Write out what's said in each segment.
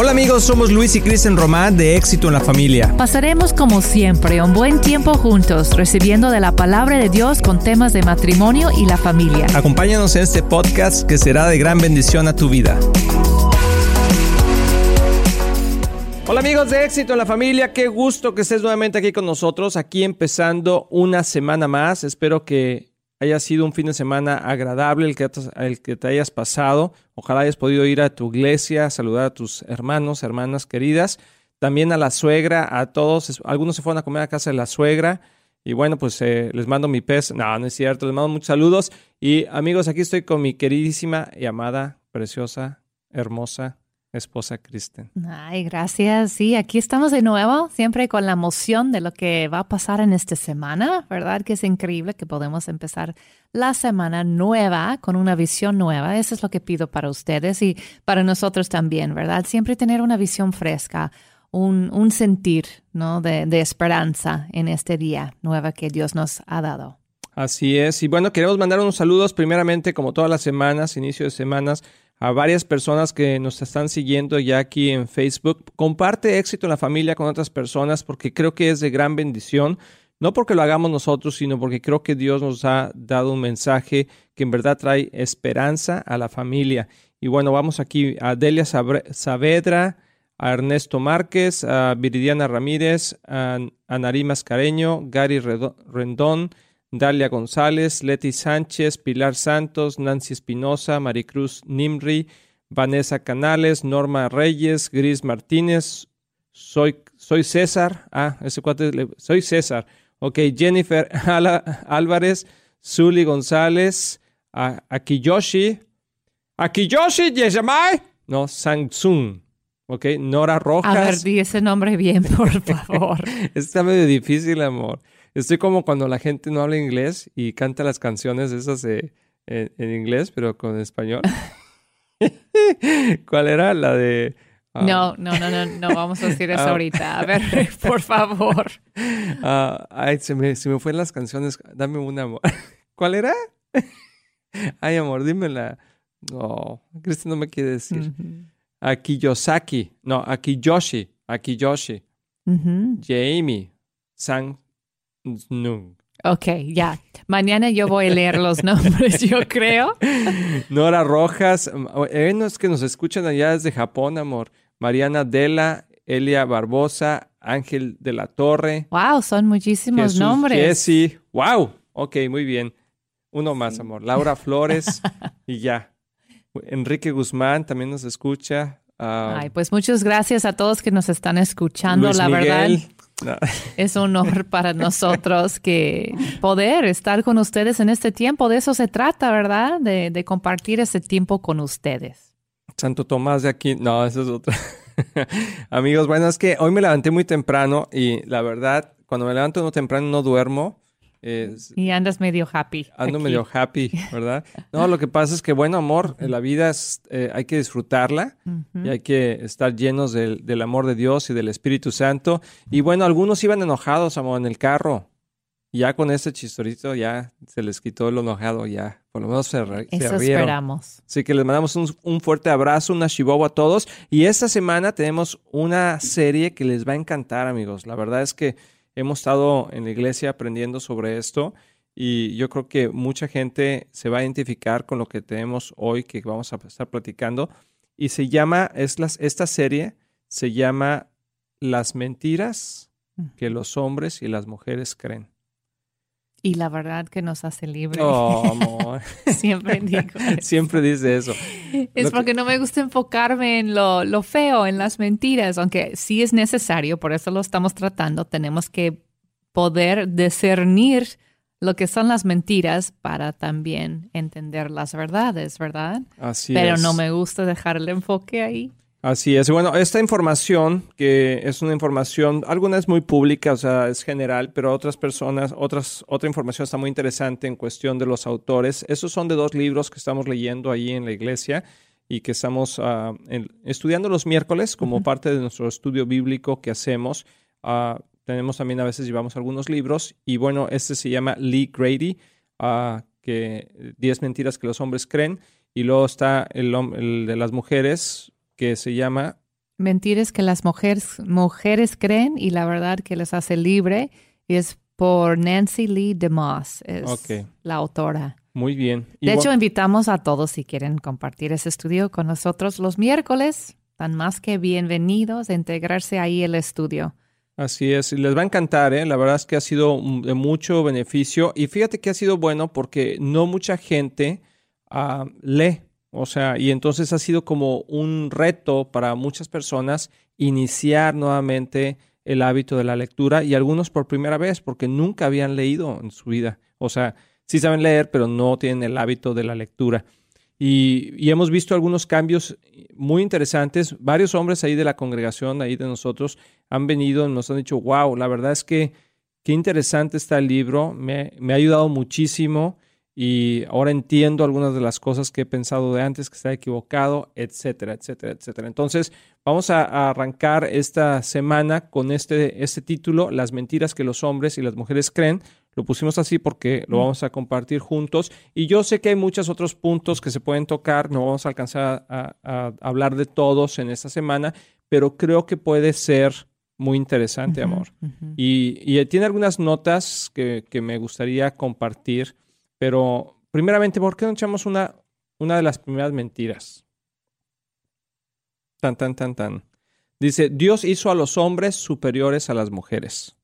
Hola amigos, somos Luis y Kristen Román de Éxito en la Familia. Pasaremos como siempre un buen tiempo juntos, recibiendo de la palabra de Dios con temas de matrimonio y la familia. Acompáñanos en este podcast que será de gran bendición a tu vida. Hola amigos de Éxito en la Familia, qué gusto que estés nuevamente aquí con nosotros, aquí empezando una semana más. Espero que haya sido un fin de semana agradable el que, el que te hayas pasado. Ojalá hayas podido ir a tu iglesia, saludar a tus hermanos, hermanas queridas, también a la suegra, a todos. Algunos se fueron a comer a casa de la suegra. Y bueno, pues eh, les mando mi pez. No, no es cierto. Les mando muchos saludos. Y amigos, aquí estoy con mi queridísima y amada, preciosa, hermosa esposa Kristen. Ay, gracias. Sí, aquí estamos de nuevo, siempre con la emoción de lo que va a pasar en esta semana, ¿verdad? Que es increíble que podemos empezar la semana nueva con una visión nueva. Eso es lo que pido para ustedes y para nosotros también, ¿verdad? Siempre tener una visión fresca, un, un sentir, ¿no? De, de esperanza en este día nueva que Dios nos ha dado. Así es. Y bueno, queremos mandar unos saludos primeramente, como todas las semanas, inicio de semanas, a varias personas que nos están siguiendo ya aquí en Facebook. Comparte éxito en la familia con otras personas porque creo que es de gran bendición. No porque lo hagamos nosotros, sino porque creo que Dios nos ha dado un mensaje que en verdad trae esperanza a la familia. Y bueno, vamos aquí a Delia Saavedra, a Ernesto Márquez, a Viridiana Ramírez, a Nari Mascareño, Gary Rendón, Dalia González, Leti Sánchez, Pilar Santos, Nancy Espinosa, Maricruz Nimri, Vanessa Canales, Norma Reyes, Gris Martínez, soy, soy César, ah, ese cuate, soy César, ok, Jennifer Álvarez, Zuli González, Akiyoshi, Akiyoshi Yeshamai, no, Samsung, ok, Nora Rojas. A ver, di ese nombre bien, por favor. Está medio difícil, amor. Estoy como cuando la gente no habla inglés y canta las canciones esas en, inglés, pero con español. ¿Cuál era la de... Ah? no, no, no, no, no vamos a decir eso ah. ahorita. A ver, por favor. Ah, ay, se me, se me fueron las canciones. Dame una, amor. ¿Cuál era? ay, amor, dímela. No, Cristian no me quiere decir. Akiyosaki. No, Akiyoshi. Akiyoshi. Jamie. San no. Ok, ya. Mañana yo voy a leer los nombres, yo creo. Nora Rojas, eh, no es que nos escuchan allá desde Japón, amor. Mariana Dela, Elia Barbosa, Ángel de la Torre. Wow, son muchísimos nombres. Jessy, wow. Ok, muy bien. Uno más, amor. Laura Flores y ya. Enrique Guzmán también nos escucha. Ah, Ay, pues muchas gracias a todos que nos están escuchando, la verdad. Es un honor para nosotros que poder estar con ustedes en este tiempo. De eso se trata, ¿verdad? De, compartir ese tiempo con ustedes. Santo Tomás de aquí. No, eso es otra. Amigos, bueno, es que hoy me levanté muy temprano y la verdad, cuando me levanto no temprano no duermo y andas medio happy. Ando medio happy, ¿verdad? No, lo que pasa es que, bueno, amor, la vida es, eh, hay que disfrutarla y hay que estar llenos del, del, amor de Dios y del Espíritu Santo. Y bueno, algunos iban enojados, amor, en el carro. Ya con este chistorito ya se les quitó lo enojado, ya. Por lo menos se, Eso esperamos. Así que les mandamos un, un fuerte abrazo, una shibobo a todos. Y esta semana tenemos una serie que les va a encantar, amigos. La verdad es que hemos estado en la iglesia aprendiendo sobre esto y yo creo que mucha gente se va a identificar con lo que tenemos hoy que vamos a estar platicando y se llama, es las, esta serie se llama Las mentiras que los hombres y las mujeres creen. Y la verdad que nos hace libre. Oh, amor. Siempre digo. Siempre dice eso. Es porque no me gusta enfocarme en lo, lo, feo, en las mentiras, aunque sí es necesario, por eso lo estamos tratando. Tenemos que poder discernir lo que son las mentiras para también entender las verdades, ¿verdad? Así Pero es. no me gusta dejar el enfoque ahí. Así es. Bueno, esta información, que es una información, alguna es muy pública, o sea, es general, pero otras personas, otras, otra información está muy interesante en cuestión de los autores. Esos son de dos libros que estamos leyendo ahí en la iglesia y que estamos uh, estudiando los miércoles como parte de nuestro estudio bíblico que hacemos. Uh, tenemos también a veces llevamos algunos libros y bueno, este se llama Lee Grady, uh, que 10 mentiras que los hombres creen y luego está el, el de las mujeres que se llama Mentiras que las mujeres, mujeres creen y la verdad que les hace libre. Y es por Nancy Lee DeMoss, es la autora. Muy bien. De hecho, invitamos a todos si quieren compartir ese estudio con nosotros los miércoles. Están más que bienvenidos a integrarse ahí el estudio. Así es, les va a encantar, ¿eh? La verdad es que ha sido de mucho beneficio y fíjate que ha sido bueno porque no mucha gente ah, lee, o sea, y entonces ha sido como un reto para muchas personas iniciar nuevamente el hábito de la lectura y algunos por primera vez porque nunca habían leído en su vida, o sea, sí saben leer, pero no tienen el hábito de la lectura. Y, y hemos visto algunos cambios muy interesantes. Varios hombres ahí de la congregación, ahí de nosotros, han venido y nos han dicho, wow, la verdad es que qué interesante está el libro, me, me ha ayudado muchísimo y ahora entiendo algunas de las cosas que he pensado de antes, que estaba equivocado, etcétera, etcétera, etcétera. Entonces, vamos a, a arrancar esta semana con este, este título, Las mentiras que los hombres y las mujeres creen. Lo pusimos así porque lo vamos a compartir juntos. Y yo sé que hay muchos otros puntos que se pueden tocar, no vamos a alcanzar a, a- a hablar de todos en esta semana, pero creo que puede ser muy interesante, amor. Y, y tiene algunas notas que, que me gustaría compartir, pero primeramente, ¿por qué no echamos una, una de las primeras mentiras? Tan, tan, tan, tan. Dice, Dios hizo a los hombres superiores a las mujeres.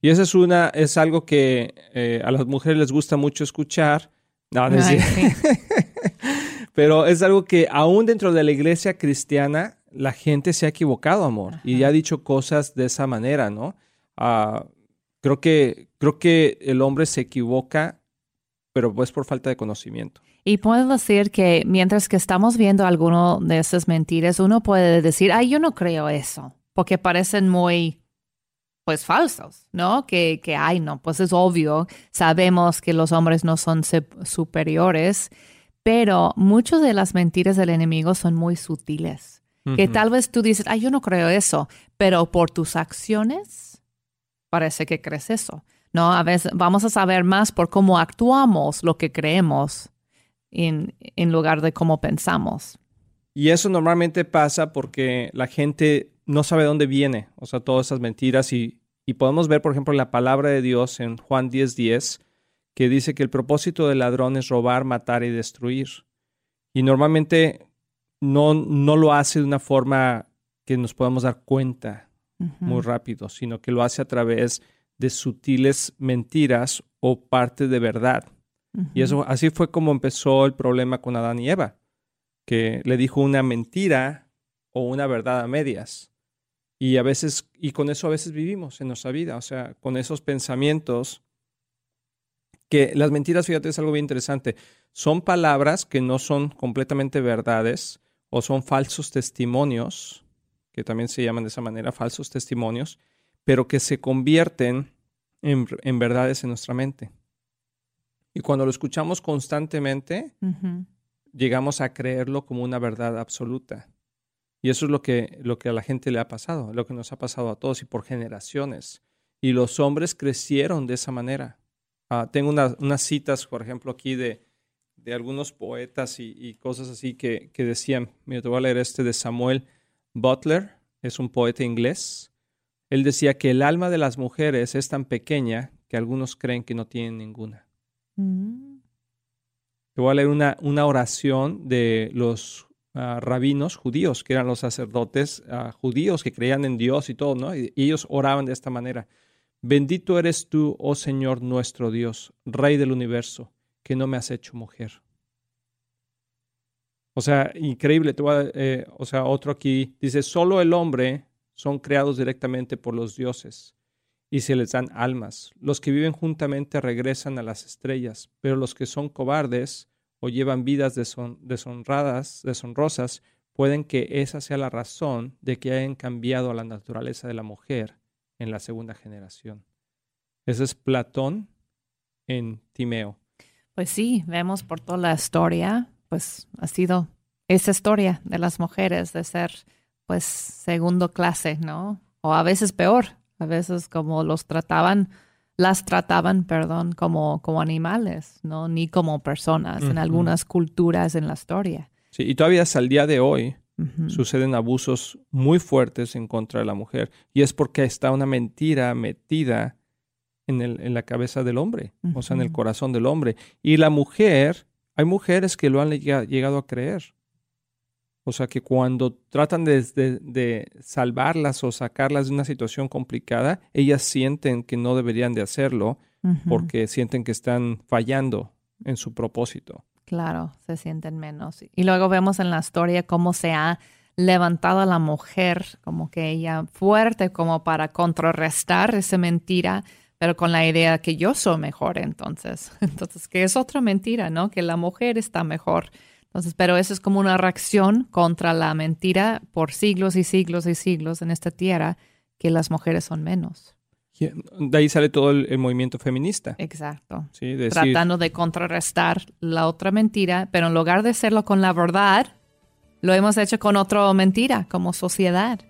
Y esa es una, es algo que eh, a las mujeres les gusta mucho escuchar. No, no Ay, sí. Pero es algo que aún dentro de la iglesia cristiana la gente se ha equivocado, amor, y ha dicho cosas de esa manera, ¿no? Ah, creo que creo que el hombre se equivoca, pero pues por falta de conocimiento. Y puedo decir que mientras que estamos viendo alguno de esas mentiras, uno puede decir, ay, yo no creo eso, porque parecen muy, pues, falsos, ¿no? Que, que ay, no, pues es obvio, sabemos que los hombres no son superiores, pero muchas de las mentiras del enemigo son muy sutiles. Que tal vez tú dices, ay, yo no creo eso, pero por tus acciones parece que crees eso. No, a veces vamos a saber más por cómo actuamos lo que creemos en, en lugar de cómo pensamos. Y eso normalmente pasa porque la gente no sabe dónde viene, o sea, todas esas mentiras. Y, y podemos ver, por ejemplo, la palabra de Dios en Juan 10:10, que dice que el propósito del ladrón es robar, matar y destruir. Y normalmente no, no lo hace de una forma que nos podamos dar cuenta muy rápido, sino que lo hace a través de sutiles mentiras o parte de verdad. Y eso así fue como empezó el problema con Adán y Eva, que le dijo una mentira o una verdad a medias. Y a veces y con eso a veces vivimos en nuestra vida, o sea, con esos pensamientos que las mentiras, fíjate, es algo bien interesante. Son palabras que no son completamente verdades o son falsos testimonios, que también se llaman de esa manera, falsos testimonios, pero que se convierten en, en verdades en nuestra mente. Y cuando lo escuchamos constantemente, llegamos a creerlo como una verdad absoluta. Y eso es lo que, lo que a la gente le ha pasado, lo que nos ha pasado a todos y por generaciones. Y los hombres crecieron de esa manera. Ah, tengo una- unas citas, por ejemplo, aquí de, de algunos poetas y, y cosas así que, que decían, mira, te voy a leer este de Samuel Butler, es un poeta inglés. Él decía que el alma de las mujeres es tan pequeña que algunos creen que no tienen ninguna. Mm. Te voy a leer una, una oración de los ah, rabinos judíos, que eran los sacerdotes ah, judíos que creían en Dios y todo, ¿no? Y, y ellos oraban de esta manera. Bendito eres tú, oh Señor nuestro Dios, Rey del universo, que no me has hecho mujer. O sea, increíble. Te voy a- eh, o sea, otro aquí dice, solo el hombre son creados directamente por los dioses y se les dan almas. Los que viven juntamente regresan a las estrellas, pero los que son cobardes o llevan vidas deshon- deshonradas, deshonrosas, pueden que esa sea la razón de que hayan cambiado la naturaleza de la mujer en la segunda generación. Ese es Platón en Timeo. Pues sí, vemos por toda la historia, pues ha sido esa historia de las mujeres de ser pues segundo clase, ¿no? O a veces peor, a veces como los trataban, las trataban, perdón, como, como animales, ¿no? Ni como personas en algunas culturas en la historia. Sí, y todavía hasta el día de hoy Suceden abusos muy fuertes en contra de la mujer y es porque está una mentira metida en, el, en la cabeza del hombre, o sea, en el corazón del hombre. Y la mujer, hay mujeres que lo han llegado a creer. O sea, que cuando tratan de, de, salvarlas o sacarlas de una situación complicada, ellas sienten que no deberían de hacerlo porque sienten que están fallando en su propósito. Claro, se sienten menos. Y luego vemos en la historia cómo se ha levantado a la mujer, como que ella fuerte, como para contrarrestar esa mentira, pero con la idea que yo soy mejor entonces. Entonces, que es otra mentira, ¿no? Que la mujer está mejor. Entonces, pero eso es como una reacción contra la mentira por siglos y siglos y siglos en esta tierra, que las mujeres son menos. De ahí sale todo el, movimiento feminista. Exacto. Tratando de contrarrestar la otra mentira, pero en lugar de hacerlo con la verdad, lo hemos hecho con otra mentira, como sociedad.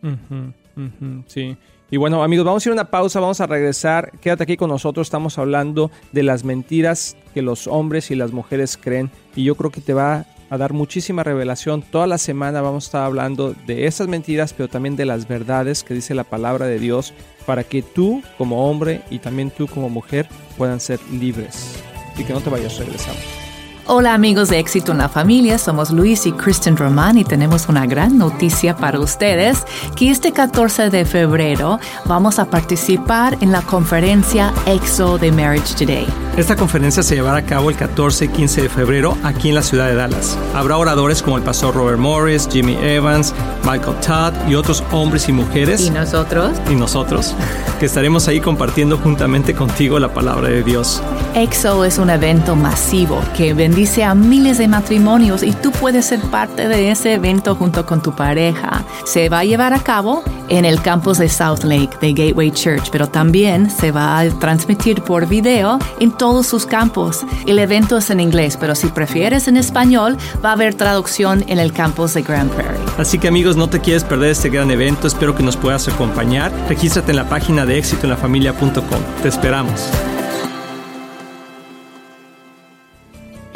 sí. Y bueno, amigos, vamos a ir a una pausa, vamos a regresar. Quédate aquí con nosotros, estamos hablando de las mentiras que los hombres y las mujeres creen. Y yo creo que te va a dar muchísima revelación. Toda la semana vamos a estar hablando de esas mentiras, pero también de las verdades que dice la palabra de Dios para que tú como hombre y también tú como mujer puedan ser libres. Y que no te vayas, regresando. Hola amigos de Éxito en la Familia, somos Luis y Kristen Román y tenemos una gran noticia para ustedes, que este 14 de febrero vamos a participar en la conferencia EXO de Marriage Today. Esta conferencia se llevará a cabo el 14 y 15 de febrero aquí en la ciudad de Dallas. Habrá oradores como el pastor Robert Morris, Jimmy Evans, Michael Todd y otros hombres y mujeres. ¿Y nosotros? Y nosotros, que estaremos ahí compartiendo juntamente contigo la palabra de Dios. EXO es un evento masivo que bendice a miles de matrimonios y tú puedes ser parte de ese evento junto con tu pareja. Se va a llevar a cabo en el campus de South Lake de Gateway Church, pero también se va a transmitir por video en todos sus campos. El evento es en inglés, pero si prefieres en español, va a haber traducción en el campus de Grand Prairie. Así que amigos, no te quieres perder este gran evento, espero que nos puedas acompañar. Regístrate en la página de éxitoenlafamilia.com. Te esperamos.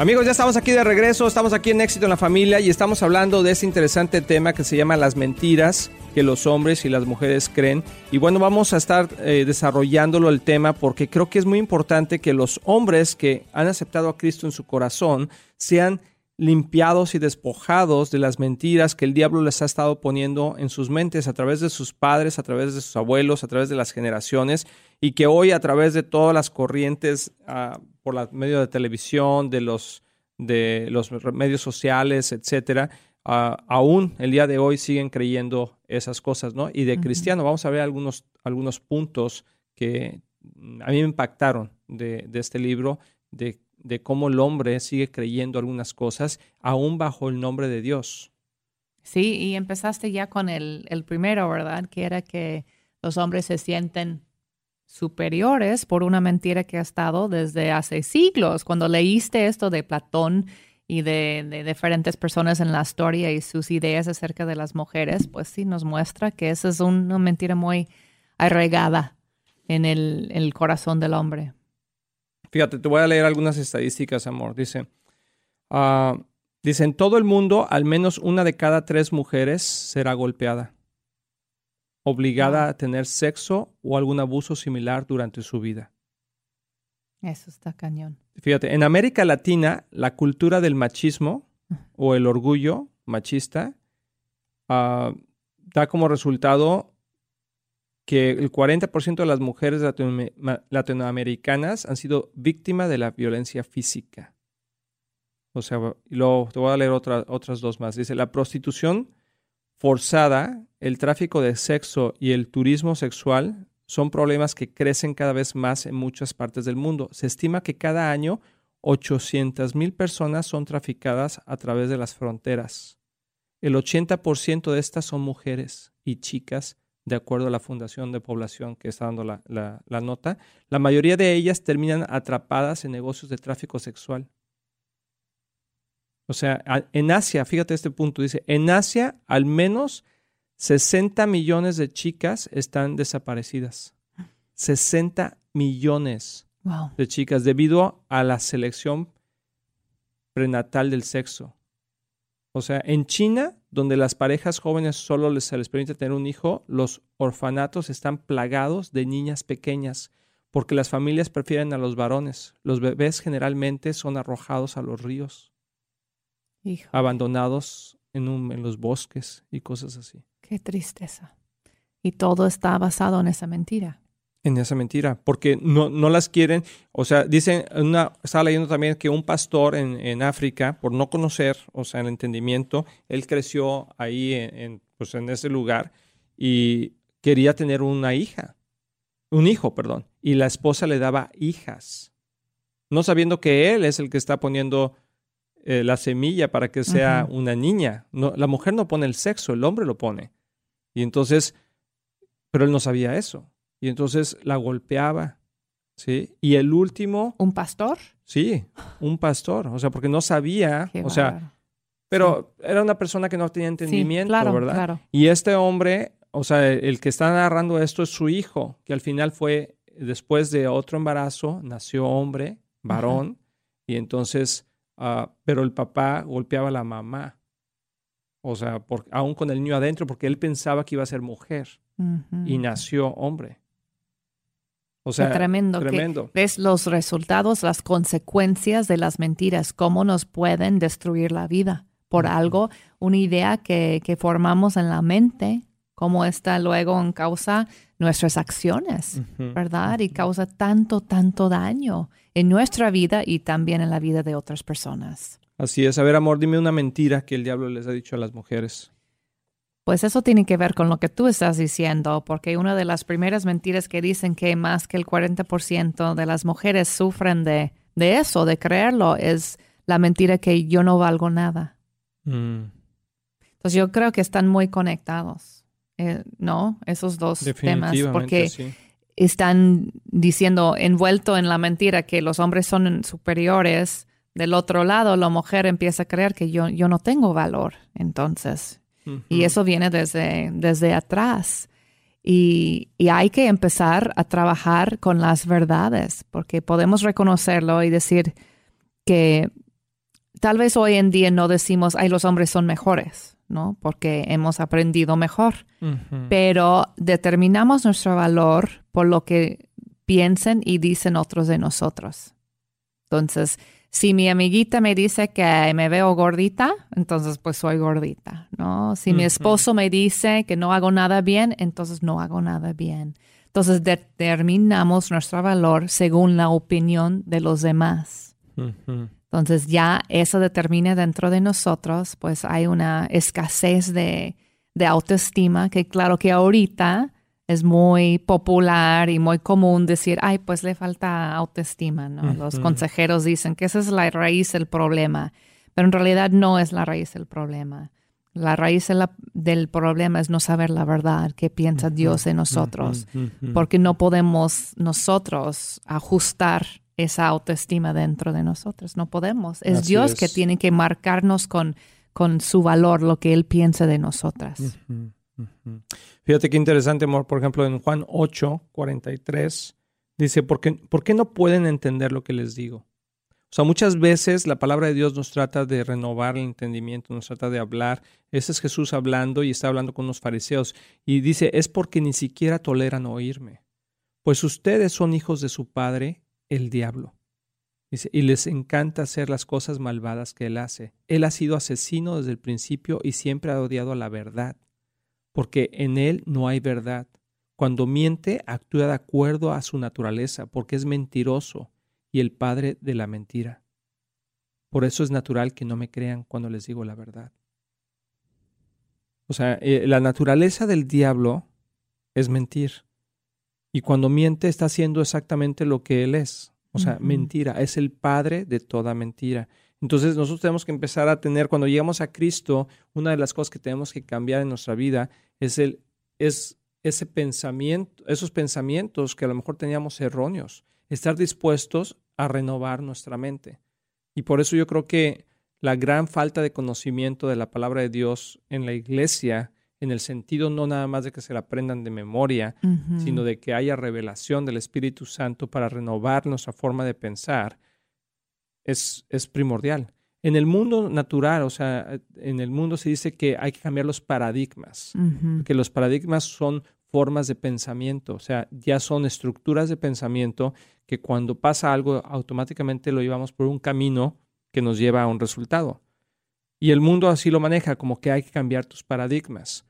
Amigos, ya estamos aquí de regreso, estamos aquí en Éxito en la Familia y estamos hablando de este interesante tema que se llama las mentiras que los hombres y las mujeres creen. Y bueno, vamos a estar eh, desarrollándolo el tema porque creo que es muy importante que los hombres que han aceptado a Cristo en su corazón sean limpiados y despojados de las mentiras que el diablo les ha estado poniendo en sus mentes a través de sus padres, a través de sus abuelos, a través de las generaciones, y que hoy a través de todas las corrientes, uh, por la medio de televisión, de los, de los medios sociales, etcétera, uh, aún el día de hoy siguen creyendo esas cosas, ¿no? Y de cristiano, vamos a ver algunos, algunos puntos que a mí me impactaron de, de este libro, de de cómo el hombre sigue creyendo algunas cosas, aún bajo el nombre de Dios. Sí, y empezaste ya con el, el primero, ¿verdad? Que era que los hombres se sienten superiores por una mentira que ha estado desde hace siglos. Cuando leíste esto de Platón y de, de, diferentes personas en la historia y sus ideas acerca de las mujeres, pues sí nos muestra que esa es una mentira muy arraigada en el, el corazón del hombre. Fíjate, te voy a leer algunas estadísticas, amor. Dice, uh, dice, en todo el mundo, al menos una de cada tres mujeres será golpeada, obligada a tener sexo o algún abuso similar durante su vida. Eso está cañón. Fíjate, en América Latina, la cultura del machismo o el orgullo machista uh, da como resultado que el 40% de las mujeres latinoamericanas han sido víctimas de la violencia física. O sea, lo, te voy a leer otras dos más. Dice, la prostitución forzada, el tráfico de sexo y el turismo sexual son problemas que crecen cada vez más en muchas partes del mundo. Se estima que cada año 800 mil personas son traficadas a través de las fronteras. El 80% de estas son mujeres y chicas de acuerdo a la Fundación de Población que está dando la, la, nota, la mayoría de ellas terminan atrapadas en negocios de tráfico sexual. O sea, en Asia, fíjate este punto, dice, en Asia al menos 60 millones de chicas están desaparecidas. 60 millones de chicas debido a la selección prenatal del sexo. O sea, en China, donde las parejas jóvenes solo se les permite tener un hijo, los orfanatos están plagados de niñas pequeñas porque las familias prefieren a los varones. Los bebés generalmente son arrojados a los ríos, abandonados en, en los bosques y cosas así. Qué tristeza. Y todo está basado en esa mentira en esa mentira, porque no, no las quieren. O sea, dicen, una, estaba leyendo también que un pastor en, en, África, por no conocer, o sea, el entendimiento, él creció ahí en, pues en ese lugar y quería tener una hija, un hijo, perdón, y la esposa le daba hijas, no sabiendo que él es el que está poniendo eh, la semilla para que sea una niña. No, la mujer no pone el sexo, el hombre lo pone. Y entonces, pero él no sabía eso. Y entonces la golpeaba, ¿sí? Y el último... ¿Un pastor? Sí, un pastor, o sea, porque no sabía, o sea, pero era una persona que no tenía entendimiento, claro, ¿verdad? Claro. Y este hombre, o sea, el que está narrando esto es su hijo, que al final fue, después de otro embarazo, nació hombre, varón, y entonces, ah, pero el papá golpeaba a la mamá, o sea, por, aún con el niño adentro, porque él pensaba que iba a ser mujer, y nació hombre. O sea, tremendo. tremendo. ves los resultados, las consecuencias de las mentiras, cómo nos pueden destruir la vida por algo, una idea que, que, formamos en la mente, cómo está luego en causa nuestras acciones, ¿verdad? Y causa tanto, tanto daño en nuestra vida y también en la vida de otras personas. Así es. A ver, amor, dime una mentira que el diablo les ha dicho a las mujeres. Pues eso tiene que ver con lo que tú estás diciendo, porque una de las primeras mentiras que dicen que más que el 40% de las mujeres sufren de, de, eso, de creerlo, es la mentira que yo no valgo nada. Mm. Entonces yo creo que están muy conectados, eh, ¿no? Esos dos temas, porque están diciendo, envuelto en la mentira que los hombres son superiores. Del otro lado, la mujer empieza a creer que yo, yo no tengo valor. Entonces, y eso viene desde, desde atrás. Y, hay que empezar a trabajar con las verdades, porque podemos reconocerlo y decir que tal vez hoy en día no decimos, ay, los hombres son mejores, ¿no? Porque hemos aprendido mejor. Pero determinamos nuestro valor por lo que piensen y dicen otros de nosotros. Entonces, si mi amiguita me dice que me veo gordita, entonces pues soy gordita, ¿no? Si mi esposo me dice que no hago nada bien, entonces no hago nada bien. Entonces determinamos nuestro valor según la opinión de los demás. Entonces ya eso determina dentro de nosotros, pues hay una escasez de, de autoestima que claro que ahorita es muy popular y muy común decir, ay, pues le falta autoestima, ¿no? Los consejeros dicen que esa es la raíz del problema, pero en realidad no es la raíz del problema. La raíz del problema es no saber la verdad, qué piensa Dios de nosotros, porque no podemos nosotros ajustar esa autoestima dentro de nosotros, no podemos. Es Dios que tiene que marcarnos con, con su valor, lo que Él piensa de nosotras. Fíjate qué interesante. Por ejemplo, en Juan 8, 43, dice, ¿por qué, ¿por qué no pueden entender lo que les digo? O sea, muchas veces la palabra de Dios nos trata de renovar el entendimiento, nos trata de hablar. Ese es Jesús hablando y está hablando con unos fariseos. Y dice, es porque ni siquiera toleran oírme. Pues ustedes son hijos de su padre, el diablo. Dice, y les encanta hacer las cosas malvadas que él hace. Él ha sido asesino desde el principio y siempre ha odiado la verdad porque en él no hay verdad. Cuando miente, actúa de acuerdo a su naturaleza, porque es mentiroso y el padre de la mentira. Por eso es natural que no me crean cuando les digo la verdad. O sea, eh, la naturaleza del diablo es mentir. Y cuando miente está haciendo exactamente lo que él es. O sea, mentira. Es el padre de toda mentira. Entonces nosotros tenemos que empezar a tener, cuando llegamos a Cristo, una de las cosas que tenemos que cambiar en nuestra vida es, el, es ese pensamiento, esos pensamientos que a lo mejor teníamos erróneos, estar dispuestos a renovar nuestra mente. Y por eso yo creo que la gran falta de conocimiento de la palabra de Dios en la iglesia, en el sentido no nada más de que se la aprendan de memoria, sino de que haya revelación del Espíritu Santo para renovar nuestra forma de pensar, es, es primordial. En el mundo natural, o sea, en el mundo se dice que hay que cambiar los paradigmas, que los paradigmas son formas de pensamiento, o sea, ya son estructuras de pensamiento que cuando pasa algo automáticamente lo llevamos por un camino que nos lleva a un resultado. Y el mundo así lo maneja, como que hay que cambiar tus paradigmas.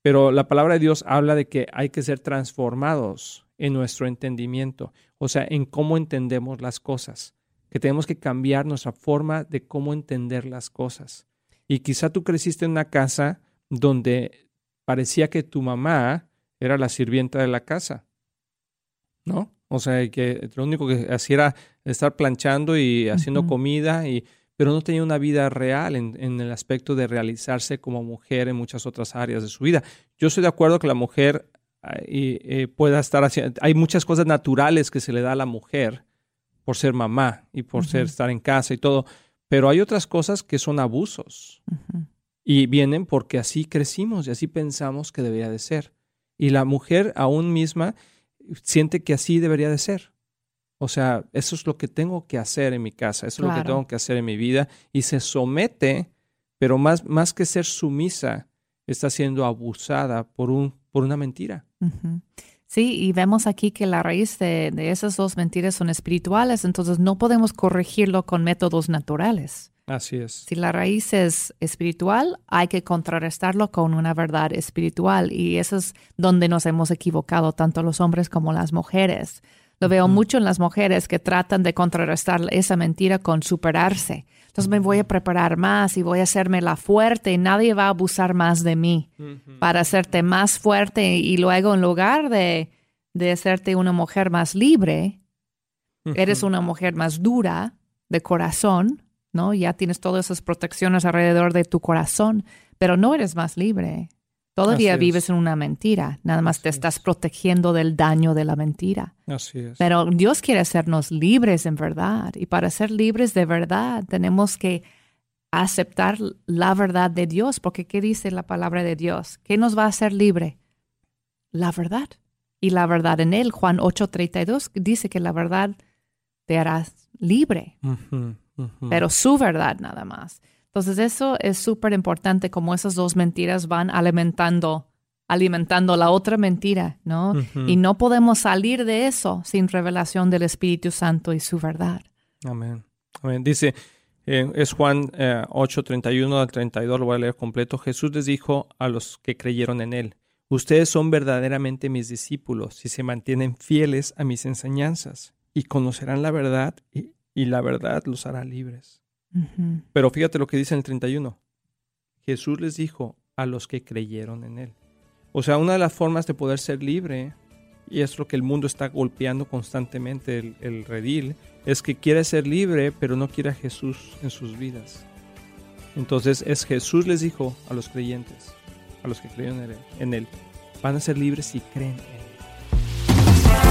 Pero la palabra de Dios habla de que hay que ser transformados en nuestro entendimiento, o sea, en cómo entendemos las cosas, que tenemos que cambiar nuestra forma de cómo entender las cosas. Y quizá tú creciste en una casa donde parecía que tu mamá era la sirvienta de la casa, ¿no? O sea, que lo único que hacía era estar planchando y haciendo comida, y, pero no tenía una vida real en, en el aspecto de realizarse como mujer en muchas otras áreas de su vida. Yo estoy de acuerdo que la mujer y, eh, pueda estar haciendo, hay muchas cosas naturales que se le da a la mujer por ser mamá y por ser estar en casa y todo, pero hay otras cosas que son abusos y vienen porque así crecimos y así pensamos que debería de ser. Y la mujer aún misma siente que así debería de ser. O sea, eso es lo que tengo que hacer en mi casa, eso es lo que tengo que hacer en mi vida y se somete, pero más, más que ser sumisa, está siendo abusada por, un, por una mentira. Sí, y vemos aquí que la raíz de, de esas dos mentiras son espirituales, entonces no podemos corregirlo con métodos naturales. Así es. Si la raíz es espiritual, hay que contrarrestarlo con una verdad espiritual y eso es donde nos hemos equivocado tanto los hombres como las mujeres. Lo veo mucho en las mujeres que tratan de contrarrestar esa mentira con superarse. Entonces me voy a preparar más y voy a hacerme la fuerte y nadie va a abusar más de mí para hacerte más fuerte y luego en lugar de, de hacerte una mujer más libre, eres una mujer más dura de corazón, ¿no? Ya tienes todas esas protecciones alrededor de tu corazón, pero no eres más libre. Todavía Así es. vives en una mentira, nada más te estás es. protegiendo del daño de la mentira. Así es. Pero Dios quiere hacernos libres en verdad y para ser libres de verdad tenemos que aceptar la verdad de Dios, porque ¿qué dice la palabra de Dios? ¿Qué nos va a hacer libre? La verdad. Y la verdad en él, Juan 8:32, dice que la verdad te hará libre, pero su verdad nada más. Entonces eso es súper importante, como esas dos mentiras van alimentando, alimentando la otra mentira, ¿no? Y no podemos salir de eso sin revelación del Espíritu Santo y su verdad. Amén. Amén. Dice, eh, es Juan eh, 8, 31 al 32, lo voy a leer completo. Jesús les dijo a los que creyeron en él, ustedes son verdaderamente mis discípulos si se mantienen fieles a mis enseñanzas y conocerán la verdad y, y la verdad los hará libres. Pero fíjate lo que dice en el 31. Jesús les dijo a los que creyeron en él. O sea, una de las formas de poder ser libre, y es lo que el mundo está golpeando constantemente, el, redil, es que quiere ser libre, pero no quiere a Jesús en sus vidas. Entonces, es Jesús les dijo a los creyentes, a los que creyeron en él van a ser libres si creen en él.